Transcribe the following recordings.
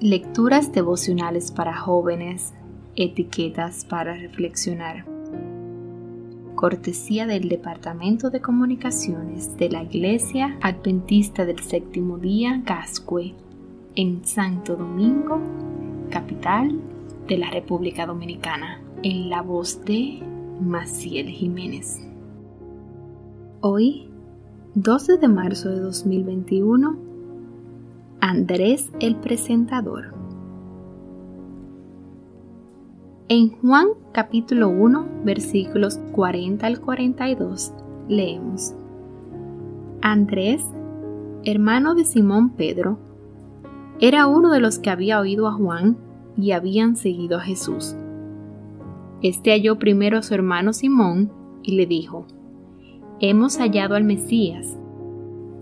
Lecturas devocionales para jóvenes, etiquetas para reflexionar. Cortesía del Departamento de Comunicaciones de la Iglesia Adventista del Séptimo Día Gascue en Santo Domingo, capital de la República Dominicana, en la voz de Maciel Jiménez. Hoy, 12 de marzo de 2021, Andrés el Presentador. En Juan capítulo 1, versículos 40 al 42, leemos. Andrés, hermano de Simón Pedro, era uno de los que había oído a Juan y habían seguido a Jesús. Este halló primero a su hermano Simón y le dijo, Hemos hallado al Mesías,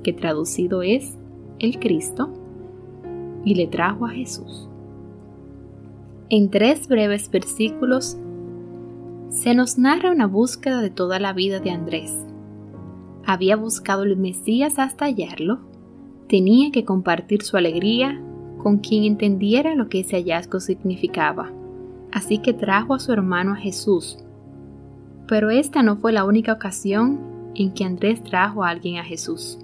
que traducido es el Cristo, y le trajo a Jesús. En tres breves versículos se nos narra una búsqueda de toda la vida de Andrés. Había buscado el Mesías hasta hallarlo, tenía que compartir su alegría con quien entendiera lo que ese hallazgo significaba, así que trajo a su hermano a Jesús. Pero esta no fue la única ocasión en que Andrés trajo a alguien a Jesús.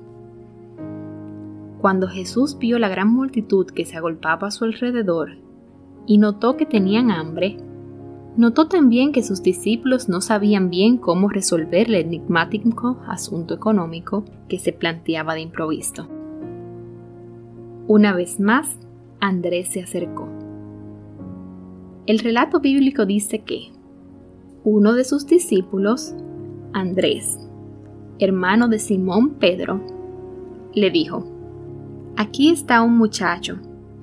Cuando Jesús vio la gran multitud que se agolpaba a su alrededor y notó que tenían hambre, notó también que sus discípulos no sabían bien cómo resolver el enigmático asunto económico que se planteaba de improviso. Una vez más, Andrés se acercó. El relato bíblico dice que uno de sus discípulos, Andrés, hermano de Simón Pedro, le dijo, Aquí está un muchacho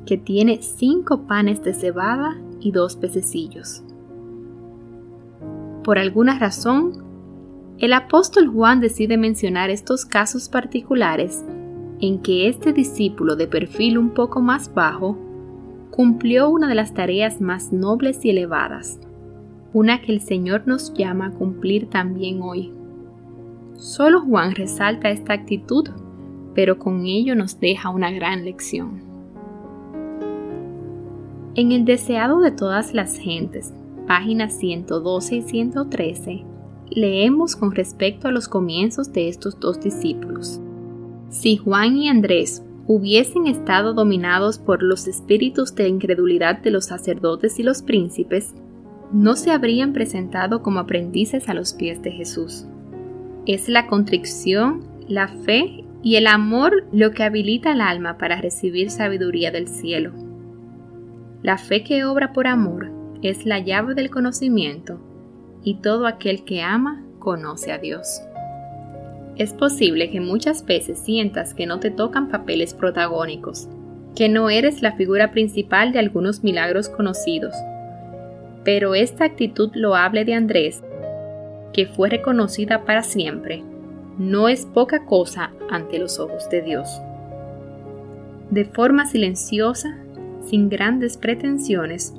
que tiene cinco panes de cebada y dos pececillos. Por alguna razón, el apóstol Juan decide mencionar estos casos particulares en que este discípulo de perfil un poco más bajo cumplió una de las tareas más nobles y elevadas, una que el Señor nos llama a cumplir también hoy. Solo Juan resalta esta actitud, pero con ello nos deja una gran lección. En el deseado de todas las gentes, páginas 112 y 113, leemos con respecto a los comienzos de estos dos discípulos. Si Juan y Andrés hubiesen estado dominados por los espíritus de incredulidad de los sacerdotes y los príncipes, no se habrían presentado como aprendices a los pies de Jesús. Es la contrición, la fe y el amor lo que habilita al alma para recibir sabiduría del cielo. La fe que obra por amor es la llave del conocimiento y todo aquel que ama conoce a Dios. Es posible que muchas veces sientas que no te tocan papeles protagónicos, que no eres la figura principal de algunos milagros conocidos. Pero esta actitud loable de Andrés, que fue reconocida para siempre, no es poca cosa ante los ojos de Dios. De forma silenciosa, sin grandes pretensiones,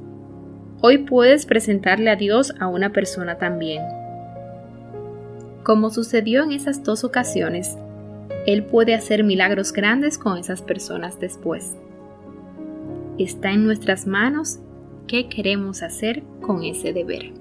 hoy puedes presentarle a Dios a una persona también. Como sucedió en esas dos ocasiones, Él puede hacer milagros grandes con esas personas después. Está en nuestras manos qué queremos hacer con ese deber.